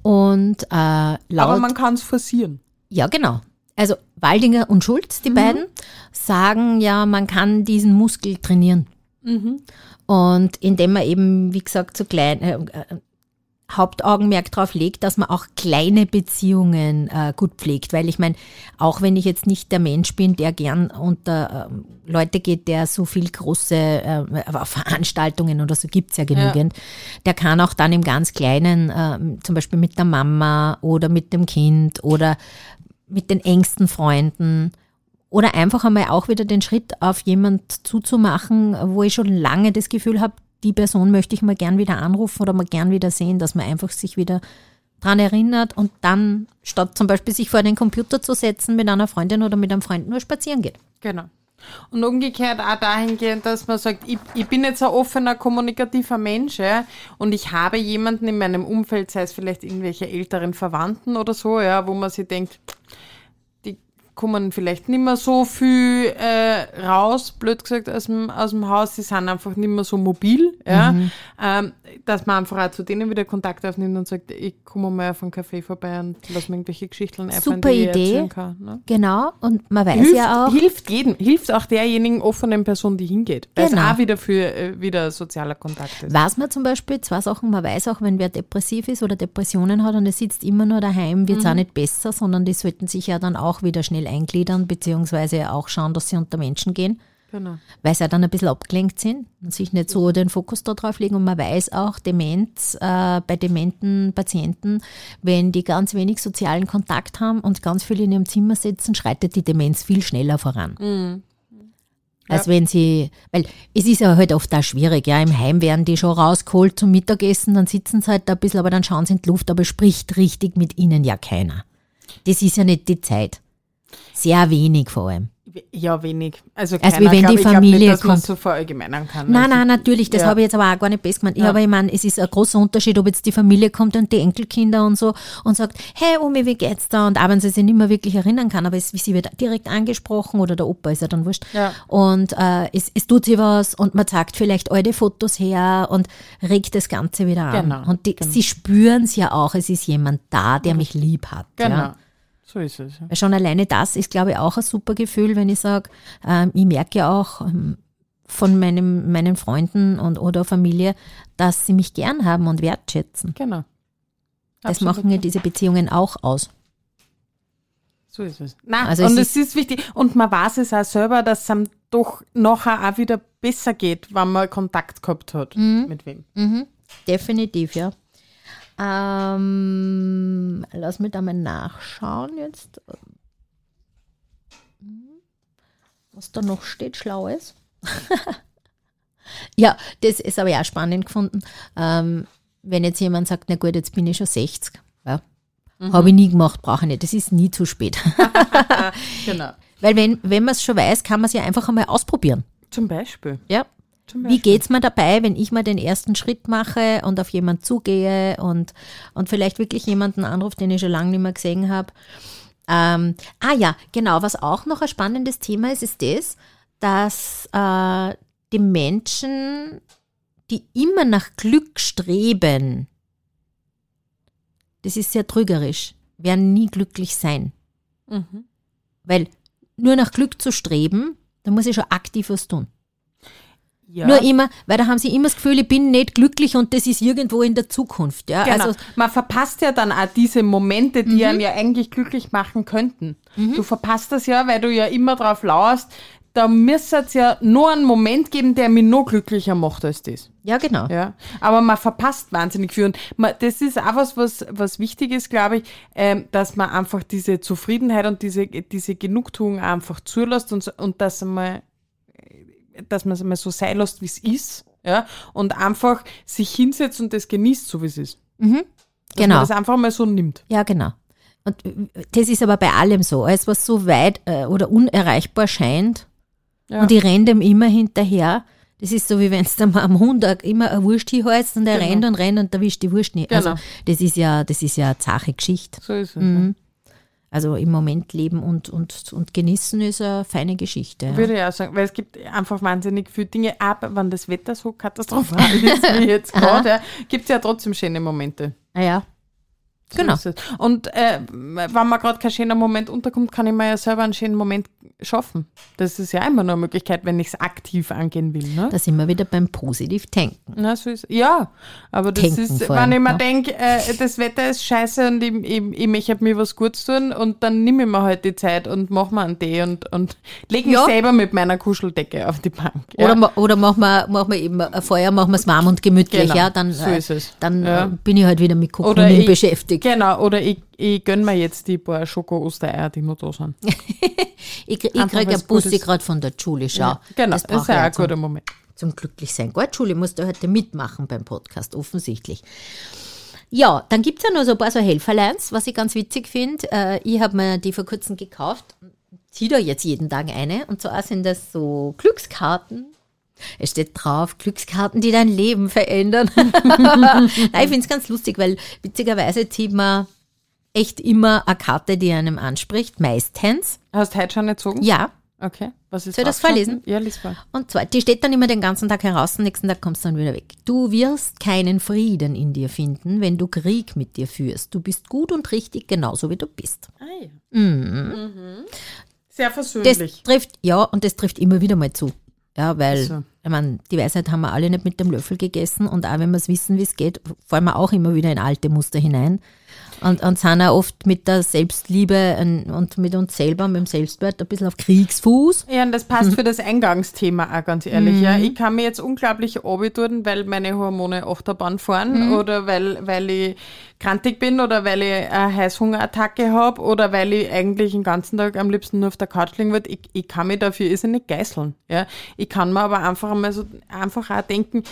Und äh, laut. Aber man kann es forcieren. ja, genau. Also Waldinger und Schulz, die beiden, sagen ja, man kann diesen Muskel trainieren. Und indem man eben, wie gesagt, so klein, äh, äh, Hauptaugenmerk darauf legt, dass man auch kleine Beziehungen äh, gut pflegt. Weil ich meine, auch wenn ich jetzt nicht der Mensch bin, der gern unter ähm, Leute geht, der so viel große äh, Veranstaltungen oder so gibt's ja genügend, der kann auch dann im ganz Kleinen, ähm, zum Beispiel mit der Mama oder mit dem Kind oder mit den engsten Freunden oder einfach einmal auch wieder den Schritt auf jemand zuzumachen, wo ich schon lange das Gefühl habe, die Person möchte ich mal gern wieder anrufen oder mal gern wieder sehen, dass man einfach sich wieder dran erinnert und dann statt zum Beispiel sich vor den Computer zu setzen mit einer Freundin oder mit einem Freund nur spazieren geht. Genau. Und umgekehrt auch dahingehend, dass man sagt, ich, ich bin jetzt ein offener, kommunikativer Mensch ja, und ich habe jemanden in meinem Umfeld, sei es vielleicht irgendwelche älteren Verwandten oder so, ja, wo man sich denkt, kommen vielleicht nicht mehr so viel äh, raus, blöd gesagt, aus dem, aus dem Haus, die sind einfach nicht mehr so mobil, ja, ähm, dass man einfach auch zu denen wieder Kontakt aufnimmt und sagt, ich komme mal auf einen Café vorbei und lass mir irgendwelche Geschichten einfallen, Super die ich Idee. erzählen kann. Ne? Genau, und man weiß hilft, ja auch, hilft jedem, hilft auch derjenigen offenen Person, die hingeht. Weil Genau. es auch wieder für äh, wieder sozialer Kontakt ist. weiß man zum Beispiel zwei Sachen, man weiß auch, wenn wer depressiv ist oder Depressionen hat und er sitzt immer nur daheim, wird es auch nicht besser, sondern die sollten sich ja dann auch wieder schnell eingliedern, beziehungsweise auch schauen, dass sie unter Menschen gehen. Genau. weil sie ja dann ein bisschen abgelenkt sind und sich nicht so den Fokus da drauf legen. Und man weiß auch, Demenz, äh, bei dementen Patienten, wenn die ganz wenig sozialen Kontakt haben und ganz viel in ihrem Zimmer sitzen, schreitet die Demenz viel schneller voran. Als wenn sie, weil es ist ja halt oft auch schwierig, ja, im Heim werden die schon rausgeholt zum Mittagessen, dann sitzen sie halt da ein bisschen, aber dann schauen sie in die Luft, aber spricht richtig mit ihnen ja keiner. Das ist ja nicht die Zeit. Sehr wenig vor allem. Ja, wenig. Also, Also keiner, wie wenn die ich glaub Familie nicht, dass kommt. so verallgemeinern kann. Nein, also, nein, natürlich, das ja. habe ich jetzt aber auch gar nicht best gemeint. Ich Ja. habe, ich meine, es ist ein großer Unterschied, ob jetzt die Familie kommt und die Enkelkinder und so und sagt, hey Omi, wie geht's da? Und auch wenn sie sich nicht mehr wirklich erinnern kann, aber es, sie wird direkt angesprochen oder der Opa ist ja dann wurscht. Ja. Und äh, es, es tut sich was und man zeigt vielleicht alte Fotos her und regt das Ganze wieder an. Genau, und die, genau. sie spüren es ja auch, es ist jemand da, der mich lieb hat. Genau. Ja. So ist es. Ja. Schon alleine das ist, glaube ich, auch ein super Gefühl, wenn ich sage, ähm, ich merke ja auch ähm, von meinem, meinen Freunden und oder Familie, dass sie mich gern haben und wertschätzen. Genau. Das Absolut. machen ja diese Beziehungen auch aus. So ist es. Nein, Also und es es ist, wichtig. Und man weiß es auch selber, dass es einem doch nachher auch wieder besser geht, wenn man Kontakt gehabt hat. Mit wem? Mhm. Definitiv, ja. Ähm, lass mich da mal nachschauen jetzt. Was da noch steht, Schlaues. ja, das ist aber ja spannend gefunden. Ähm, wenn jetzt jemand sagt, na gut, jetzt bin ich schon 60. Ja. Habe ich nie gemacht, brauche ich nicht. Das ist nie zu spät. Genau. Weil wenn, wenn man es schon weiß, kann man es ja einfach einmal ausprobieren. Zum Beispiel. Ja. Wie Beispiel. geht's mir dabei, wenn ich mal den ersten Schritt mache und auf jemanden zugehe und, und vielleicht wirklich jemanden anruft, den ich schon lange nicht mehr gesehen habe? Ähm, ah ja, genau, was auch noch ein spannendes Thema ist, ist das, dass äh, die Menschen, die immer nach Glück streben, das ist sehr trügerisch, werden nie glücklich sein. Mhm. Weil nur nach Glück zu streben, da muss ich schon aktiv was tun. Ja. Nur immer, weil da haben sie immer das Gefühl, ich bin nicht glücklich und das ist irgendwo in der Zukunft. Ja? Genau. Also, man verpasst ja dann auch diese Momente, die einen ja eigentlich glücklich machen könnten. Du verpasst das ja, weil du ja immer drauf lauerst, da müsste es ja nur einen Moment geben, der mich noch glücklicher macht als das. ja, genau. Ja, aber man verpasst wahnsinnig viel. Und man, das ist auch was, was, was wichtig ist, glaube ich, ähm, dass man einfach diese Zufriedenheit und diese, diese Genugtuung einfach zulässt und, und dass man, dass man es mal so sein lässt, wie es ist. Ja, und einfach sich hinsetzt und das genießt, so wie es ist. Dass man Genau. das einfach mal so nimmt. Ja, genau. Und das ist aber bei allem so. Alles, was so weit äh, oder unerreichbar scheint Ja. und ich renne dem immer hinterher, das ist so, wie wenn du mal am Hund immer eine Wurst hinhältst und er Genau. rennt und rennt und erwischt die Wurst nicht. Also Genau. das ist ja, das ist ja eine zache Geschichte. So ist es. Mhm. Also im Moment leben und, und, und genießen ist eine feine Geschichte. Ja. Würde ich auch sagen, weil es gibt einfach wahnsinnig viele Dinge, aber wenn das Wetter so katastrophal ist wie jetzt gerade, ja, gibt es ja trotzdem schöne Momente. Ah, ja. So Genau. Und äh, wenn mir gerade kein schöner Moment unterkommt, kann ich mir ja selber einen schönen Moment schaffen. Das ist ja immer nur eine Möglichkeit, wenn ich es aktiv angehen will. Ne? Da sind wir wieder beim Positiv-Denken. Na, so ist, ja, aber das Denken ist, wenn allem, ich mir ja. denke, äh, das Wetter ist scheiße und ich, ich, ich möchte mir was Gutes tun und dann nehme ich mir halt die Zeit und mache mir einen Tee und, und lege mich Ja. selber mit meiner Kuscheldecke auf die Bank. Ja. Oder, oder machen wir, wir eben ein Feuer, machen wir es warm und gemütlich, Genau, ja, dann, so äh, ist es. dann Ja. bin ich halt wieder mit Kokonin ich- beschäftigt. Genau, oder ich, ich gönne mir jetzt die paar Schoko-Ostereier, die noch da sind. Ich, ich Einfach kriege eine Bussi gerade von der Julie, schau. genau, das das, ist ja auch ein zum, guter Moment. zum Glücklichsein. Gut, Julie, musst du heute mitmachen beim Podcast, offensichtlich. Ja, dann gibt es ja noch so ein paar so Helferleins, was ich ganz witzig finde. Äh, ich habe mir die vor kurzem gekauft, ziehe da jetzt jeden Tag eine. Und zwar sind das so Glückskarten. Es steht drauf, Glückskarten, die dein Leben verändern. Nein, ich finde es ganz lustig, weil witzigerweise zieht man echt immer eine Karte, die einem anspricht, meistens. Hast du heute schon gezogen? Ja, Okay. Was ist Soll ich das vorlesen? Ja, lies vor. Und zwar, die steht dann immer den ganzen Tag heraus, am nächsten Tag kommst du dann wieder weg. Du wirst keinen Frieden in dir finden, wenn du Krieg mit dir führst. Du bist gut und richtig, genauso wie du bist. Ah, ja. Mhm. Sehr Das versöhnlich. trifft, ja, und das trifft immer wieder mal zu. Ja, weil, so. ich meine, die Weisheit haben wir alle nicht mit dem Löffel gegessen und auch wenn wir es wissen, wie es geht, fallen wir auch immer wieder in alte Muster hinein. Und, und sind auch oft mit der Selbstliebe und- mit uns selber, mit dem Selbstwert ein bisschen auf Kriegsfuß. Ja, und das passt für das Eingangsthema auch ganz ehrlich. Ja, ich kann mir jetzt unglaublich tun, weil meine Hormone Achterbahn fahren oder weil, weil ich krantig bin oder weil ich eine Heißhungerattacke habe oder weil ich eigentlich den ganzen Tag am liebsten nur auf der Couch liegen würde. Ich, ich kann mich dafür nicht geißeln. Ja, ich kann mir aber einfach einmal so einfach auch denken,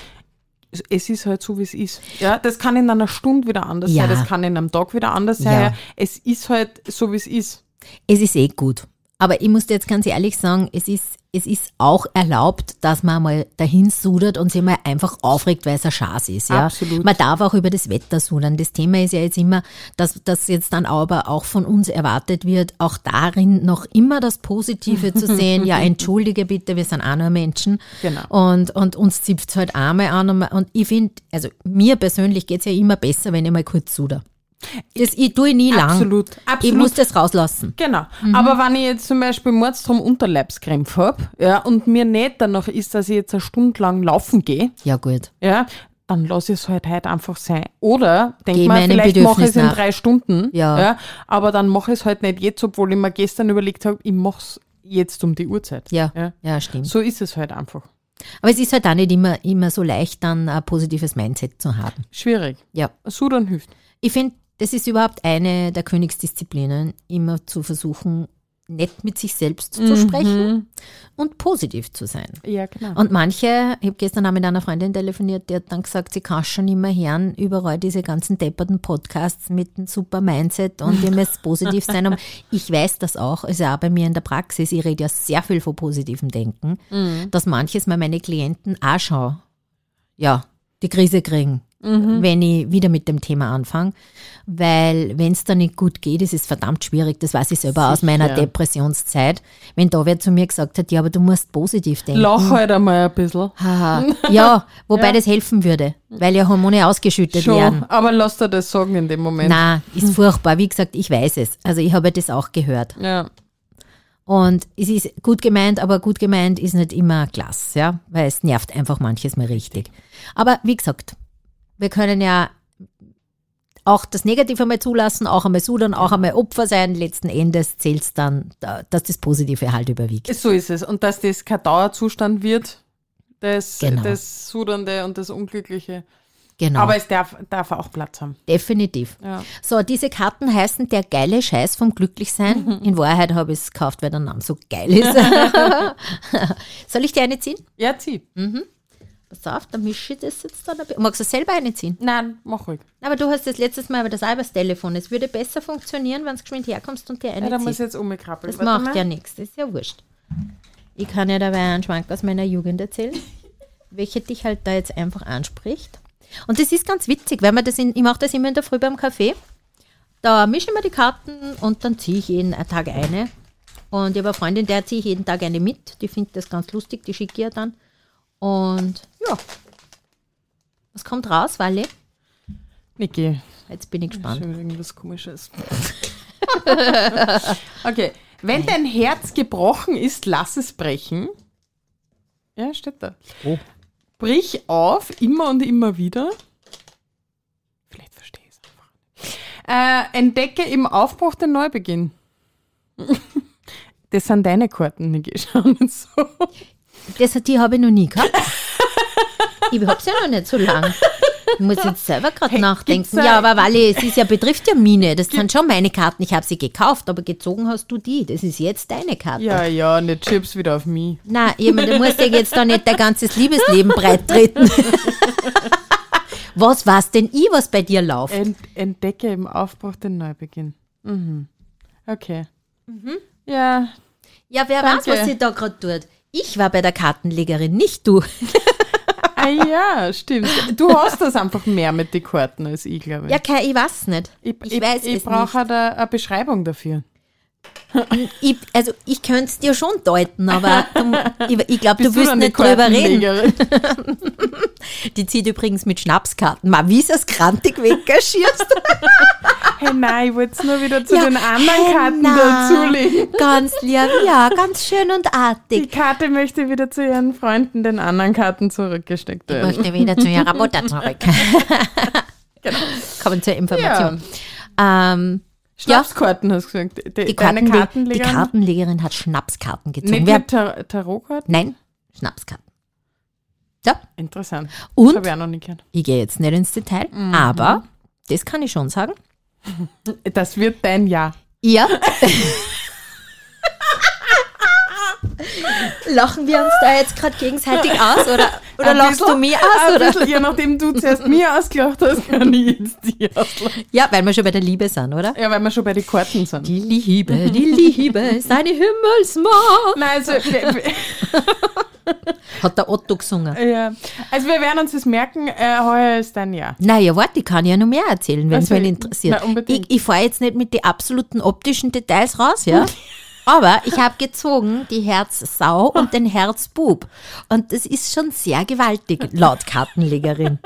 es ist halt so, wie es ist. Ja, das kann in einer Stunde wieder anders Ja. sein, das kann in einem Tag wieder anders sein. Ja. Es ist halt so, wie es ist. Es ist eh gut. Aber ich muss dir jetzt ganz ehrlich sagen, es ist, es ist auch erlaubt, dass man mal dahin sudert und sich mal einfach aufregt, weil es ein Schaß ist. Ja? Absolut. Man darf auch über das Wetter sudern. Das Thema ist ja jetzt immer, dass das jetzt dann aber auch von uns erwartet wird, auch darin noch immer das Positive zu sehen. Ja, entschuldige bitte, wir sind auch nur Menschen. Genau. Und, und uns zipft es halt einmal an. Und, und ich finde, also mir persönlich geht es ja immer besser, wenn ich mal kurz suder. Das ich tue nie lang. Absolut, Ich muss das rauslassen. Genau. Mhm. Aber wenn ich jetzt zum Beispiel Mordstrom Unterleibskrämpf habe, ja, und mir nicht danach ist, dass ich jetzt eine Stunde lang laufen gehe, Ja, gut. ja, dann lasse ich es halt heute einfach sein. Oder Geh denk mal, vielleicht mache ich es in drei Stunden. Ja. aber dann mache ich es halt nicht jetzt, obwohl ich mir gestern überlegt habe, ich mache es jetzt um die Uhrzeit. Ja, Ja. ja, stimmt. So ist es halt einfach. Aber es ist halt auch nicht immer, immer so leicht, dann ein positives Mindset zu haben. Schwierig. Ja. Sudern hilft. Ich finde, das ist überhaupt eine der Königsdisziplinen, immer zu versuchen, nett mit sich selbst Mhm. zu sprechen und positiv zu sein. Ja, genau. Und manche, ich habe gestern auch mit einer Freundin telefoniert, die hat dann gesagt, sie kann schon immer hören, überall diese ganzen depperten Podcasts mit einem super Mindset und ihr müsst positiv sein. Und ich weiß das auch, also auch bei mir in der Praxis, ich rede ja sehr viel von positivem Denken, dass manches mal meine Klienten auch schon, ja, die Krise kriegen. Wenn ich wieder mit dem Thema anfange. Weil wenn es da nicht gut geht, ist es verdammt schwierig. Das weiß ich selber aus meiner Sicher. Depressionszeit. Wenn da wer zu mir gesagt hat, ja, aber du musst positiv denken. Lach halt einmal ein bisschen. Haha. Ja, wobei das helfen würde, weil ja Hormone ausgeschüttet werden. Schon, aber lass dir das sagen in dem Moment. Na, ist furchtbar. Wie gesagt, ich weiß es. Also ich habe das auch gehört. Ja. Und es ist gut gemeint, aber gut gemeint ist nicht immer klasse, ja, weil es nervt einfach manches mal richtig. Aber wie gesagt, wir können ja auch das Negative einmal zulassen, auch einmal sudern, auch einmal Opfer sein. Letzten Endes zählt es dann, da- dass das Positive halt überwiegt. So ist es. Und dass das kein Dauerzustand wird, das, Genau. das Sudernde und das Unglückliche. Genau, Aber es darf, darf auch Platz haben. definitiv. Ja. So, diese Karten heißen der geile Scheiß vom Glücklichsein. In Wahrheit habe ich es gekauft, weil der Name so geil ist. Soll ich dir eine ziehen? Ja, zieh. Pass auf, dann mische ich das jetzt dann ein bisschen. Magst du selber eine ziehen? Nein, mach ruhig. Aber du hast das letztes Mal aber das auch übers Telefon. Es würde besser funktionieren, wenn du geschwind herkommst und dir Ja, eine da muss ich jetzt umkrabbeln. Das Warte macht mal. ja nichts, das ist ja wurscht. Ich kann ja dabei einen Schwank aus meiner Jugend erzählen, welche dich halt da jetzt einfach anspricht. Und das ist ganz witzig, weil man das in, ich mache das immer in der Früh beim Kaffee. Da mische ich mir die Karten und dann ziehe ich jeden Tag eine. Und ich habe eine Freundin, der ziehe ich jeden Tag eine mit. Die findet das ganz lustig, die schicke ich ihr dann. Und ja. Was kommt raus, Wally? Niki, Jetzt bin ich gespannt. schon irgendwas komisches. okay. Wenn dein Herz gebrochen ist, lass es brechen. Ja, steht da. Oh. Brich auf, immer und immer wieder. Vielleicht verstehe ich es einfach. Äh, entdecke im Aufbruch den Neubeginn. Das sind deine Karten, Niki. Schau nicht so. Das, die habe ich noch nie gehabt. ich habe es ja noch nicht so lang. Ich muss jetzt selber gerade Hey, nachdenken. Ja, aber Wally, es ist ja, betrifft ja Mine. Das sind schon meine Karten. Ich habe sie gekauft, aber gezogen hast du die. Das ist jetzt deine Karte. Ja, ja, nicht Chips wieder auf mich. Nein, ich meine, du musst ja jetzt da nicht dein ganzes Liebesleben breit treten. was war's denn ich, was bei dir läuft? Ent, entdecke im Aufbruch den Neubeginn. Mhm. Okay. Ja, Ja, wer weiß, danke. was sie da gerade tut. Ich war bei der Kartenlegerin, nicht du. ah, ja, stimmt. Du hast das einfach mehr mit den Karten als ich, glaube ich. Ja, Kai, ich weiß nicht. ich, ich ich, weiß ich es brauche halt eine, eine Beschreibung dafür. Ich, also ich könnte es dir schon deuten, aber du, ich, ich glaube, du die nicht drüber reden. Die zieht übrigens mit Schnapskarten. Ma, wie ist das grantig weggeschirst? hey, nein, ich wollte es nur wieder zu Ja, den anderen hey, Karten na. dazulegen. Ganz lieb, ja, ganz schön und Die artig. Karte möchte wieder zu ihren Freunden, den anderen Karten zurückgesteckt Ich werden. möchte wieder zu ihrer Mutter zurück. Kommen zur Information. Ähm, Schnapskarten hast du gesagt. Die, die, deine Kartenle die Kartenlegerin? Kartenlegerin hat Schnapskarten gezogen. Nicht Tar Tarotkarten? nein, Schnapskarten. Ja, Interessant. Das und habe ich auch noch nie gehört. ich gehe jetzt nicht ins Detail, aber das kann ich schon sagen. Das wird dein Jahr. Ja. Lachen wir uns da jetzt gerade gegenseitig aus oder Oder Ein lachst du bisschen- mich aus, ein oder? bisschen, Je nachdem du zuerst mir ausgelacht hast, kann ich jetzt die auslachen. Ja, weil wir schon bei der Liebe sind, oder? Ja, weil wir schon bei den Karten sind. Die Liebe, die Liebe ist eine Himmelsmacht. Nein, also, Hat der Otto gesungen. ja. also wir werden uns das merken, äh, heuer ist dein Jahr. Naja, warte, ich kann ja noch mehr erzählen, wenn es Also, mich interessiert. na, unbedingt. ich ich fahre jetzt nicht mit den absoluten optischen Details raus, ja? Aber ich habe gezogen die Herzsau und den Herzbub. Und das ist schon sehr gewaltig, laut Kartenlegerin.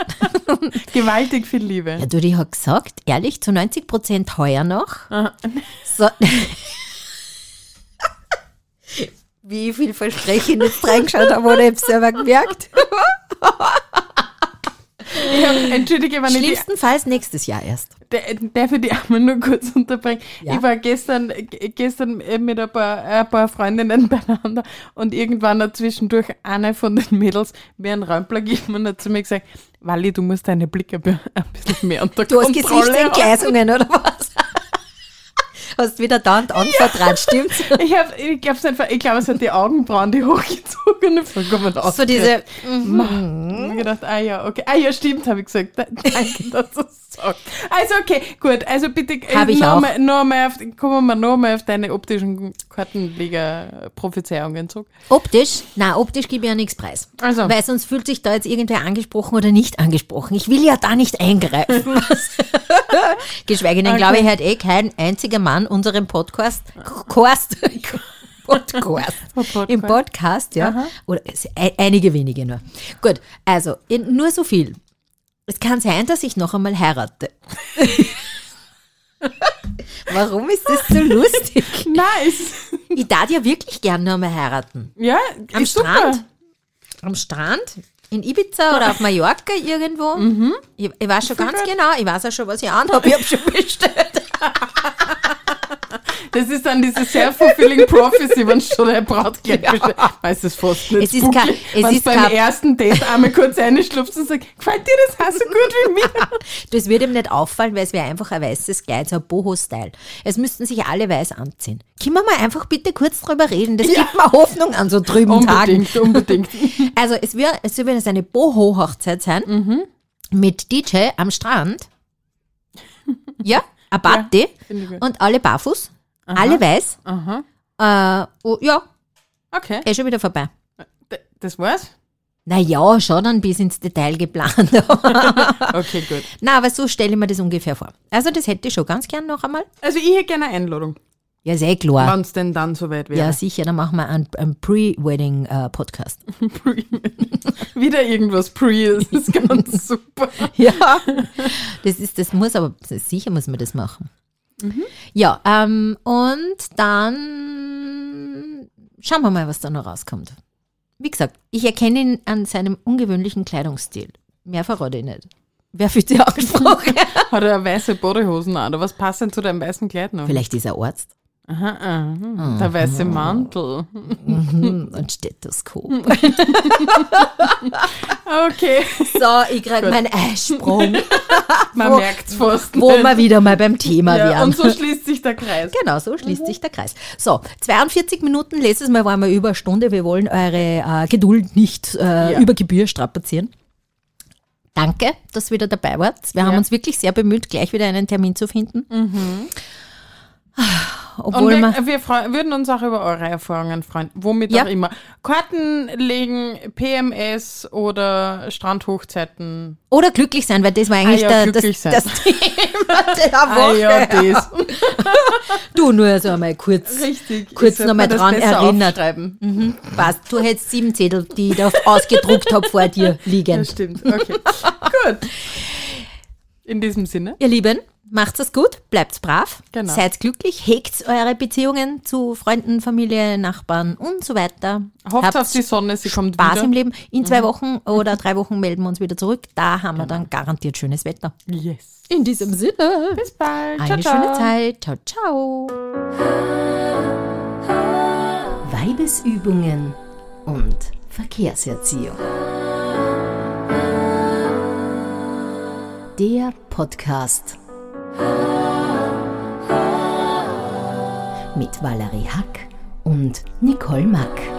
Gewaltig viel Liebe. Ja, du, die hat gesagt, ehrlich, zu 90 Prozent heuer noch. So. Wie viel Versprechen ich jetzt reingeschaut habe, oder ich selber gemerkt. Hab, entschuldige, wenn ich die Schlimmstenfalls nächstes Jahr erst. Der- Darf ich die einmal nur kurz unterbringen? Ja. Ich war gestern, gestern äh, mit ein paar, ein paar Freundinnen beieinander und irgendwann hat zwischendurch eine von den Mädels mir einen Räumpler gegeben und hat zu mir gesagt, Wally, du musst deine Blicke ein bisschen mehr unter Du hast Kontrolle haben. Gesichtsentgleisungen, oder was? Hast wieder da und anvertraut, stimmt's? Ich, hab, ich, glaube, es hat die Augenbrauen, die hochgezogen und vollkommen So diese, Ich hab gedacht, ah ja, okay. Ah ja, stimmt, habe ich gesagt. Da- Danke, dass du es sagst. Also okay, gut. Also bitte äh, ich noch mal, auf, kommen wir auf deine optischen Kartenleger-Prophezeiungen zurück. optisch, na optisch gebe ich ja nichts preis. Also. Weil sonst fühlt sich da jetzt irgendwer angesprochen oder nicht angesprochen. Ich will ja da nicht eingreifen. Geschweige denn, Okay. glaube ich, hört eh kein einziger Mann unseren Podcast, Kost, Podcast, Podcast. im Podcast, ja. Oder ein- einige wenige nur. Gut, also nur so viel. Es kann sein, dass ich noch einmal heirate. Warum ist das so lustig? Nice. Ich darf ja wirklich gerne noch einmal heiraten. Ja, Am ist super. Strand? Am Strand? In Ibiza oder auf Mallorca irgendwo? Ich, ich weiß schon ganz genau, ich weiß auch schon, was ich anhabe. Ich habe schon bestellt. Das ist dann diese self-fulfilling prophecy, wenn schon eine Brautkleid bestellt. Weiß es fast nicht. Es ist kein- es ist beim ersten Date einmal kurz reinschlupft und sagt, gefällt dir das auch so gut wie mir? Das wird ihm nicht auffallen, weil es wäre einfach ein weißes Kleid, so ein Boho-Style. Es müssten sich alle weiß anziehen. Können wir mal einfach bitte kurz drüber reden? Das gibt mir Hoffnung an so trüben Tagen. Unbedingt, unbedingt. Also es wird, es wird eine Boho-Hochzeit sein Mhm. mit DJ am Strand. Ja, eine Party gut. und alle barfuß, alle weiß. Aha. Äh, oh, ja, Okay. eh schon wieder vorbei. D- Das war's? Naja, schon dann bis ins Detail geplant. Okay, gut. Na, aber so stelle ich mir das ungefähr vor. Also das hätte ich schon ganz gern noch einmal. Also ich hätte gerne eine Einladung, Ja, sehr klar. wenn es denn dann soweit Ja, wäre. sicher, dann machen wir einen, einen Pre-Wedding-Podcast. Wieder irgendwas Pre, das ist ganz super. ja. Das ist, das muss aber, sicher muss man das machen. Ja, ähm, und dann schauen wir mal, was da noch rauskommt. Wie gesagt, ich erkenne ihn an seinem ungewöhnlichen Kleidungsstil. Mehr verrate ich nicht. Wer fühlt sich angesprochen? Hat er weiße Bodyhosen an, oder was passt denn zu deinem weißen Kleid noch? Vielleicht ist er Arzt. Aha, aha. Der weiße Mantel. Mhm, Und Stethoskop. Okay, So, ich krieg meinen Eisprung, man Wo- merkt's fast wo nicht. wir wieder mal beim Thema ja, wären. Und so schließt sich der Kreis. Genau, so schließt sich der Kreis. So, 42 Minuten, letztes Mal waren wir über eine Stunde. Wir wollen eure äh, Geduld nicht äh, Ja. über Gebühr strapazieren. Danke, dass ihr wieder dabei wart. Wir haben Ja. uns wirklich sehr bemüht, gleich wieder einen Termin zu finden. Und Obwohl wir, wir, wir freu- würden uns auch über eure Erfahrungen freuen, womit Ja. auch immer. Karten legen, PMS oder Strandhochzeiten. oder glücklich sein, weil das war eigentlich ja, der, das, das Thema der Woche. Ah ja. Du nur so einmal kurz. Richtig. Kurz Ich sollte noch mal mir das dran erinnert. aufschreiben. Passt, du hättest sieben Zettel, die ich da ausgedruckt habe, vor dir liegen. Das stimmt. Okay. Gut. In diesem Sinne. Ihr Lieben, macht's es gut, bleibt's brav, Genau. seid glücklich, hegt eure Beziehungen zu Freunden, Familie, Nachbarn und so weiter. Hofft Habt auf die Sonne, sie kommt Spaß wieder. im Leben. In zwei Wochen oder drei Wochen melden wir uns wieder zurück. Da haben wir dann garantiert schönes Wetter. Yes. In diesem Sinne. Bis bald. Eine ciao, schöne ciao. Zeit. Ciao, ciao. Weibesübungen und Verkehrserziehung. Der Podcast mit Valerie Hack und Nicole Mack.